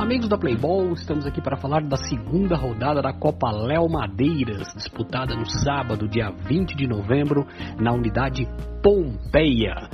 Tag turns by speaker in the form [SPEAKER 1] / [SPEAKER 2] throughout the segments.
[SPEAKER 1] amigos da Playball, estamos aqui para falar da segunda rodada da Copa Léo Madeiras, disputada no sábado, dia 20 de novembro, na unidade Pompeia.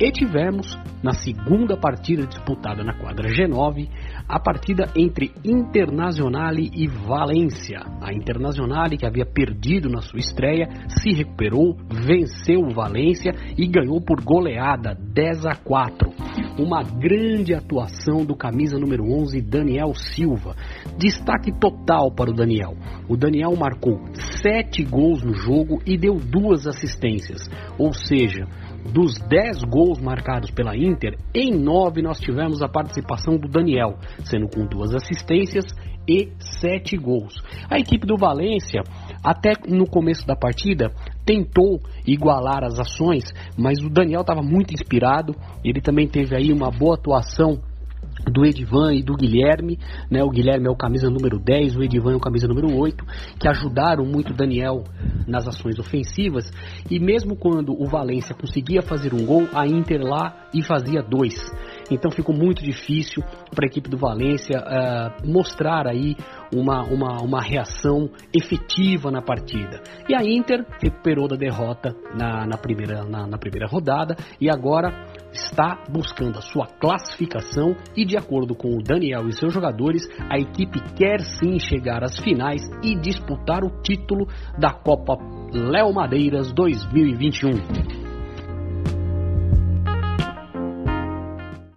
[SPEAKER 1] E tivemos, na segunda partida disputada na quadra G9, a partida entre Internazionale e Valência. A Internazionale, que havia perdido na sua estreia, se recuperou, venceu o Valência e ganhou por goleada 10 a 4. Uma grande atuação do camisa número 11, Daniel Silva. Destaque total para o Daniel. O Daniel marcou 7 gols no jogo e deu duas assistências. Ou seja, dos 10 gols marcados pela Inter, em 9 nós tivemos a participação do Daniel, sendo com duas assistências e 7 gols. A equipe do Valência, até no começo da partida, tentou igualar as ações, mas o Daniel estava muito inspirado, ele também teve aí uma boa atuação do Edivan e do Guilherme, né? O Guilherme é o camisa número 10, o Edivan é o camisa número 8, que ajudaram muito o Daniel nas ações ofensivas. E mesmo quando o Valência conseguia fazer um gol, a Inter lá e fazia dois. Então ficou muito difícil para a equipe do Valência uh, mostrar aí uma, uma, uma reação efetiva na partida. E a Inter recuperou da derrota na, na, primeira, na, na primeira rodada e agora está buscando a sua classificação e, de acordo com o Daniel e seus jogadores, a equipe quer sim chegar às finais e disputar o título da Copa Léo Madeiras 2021.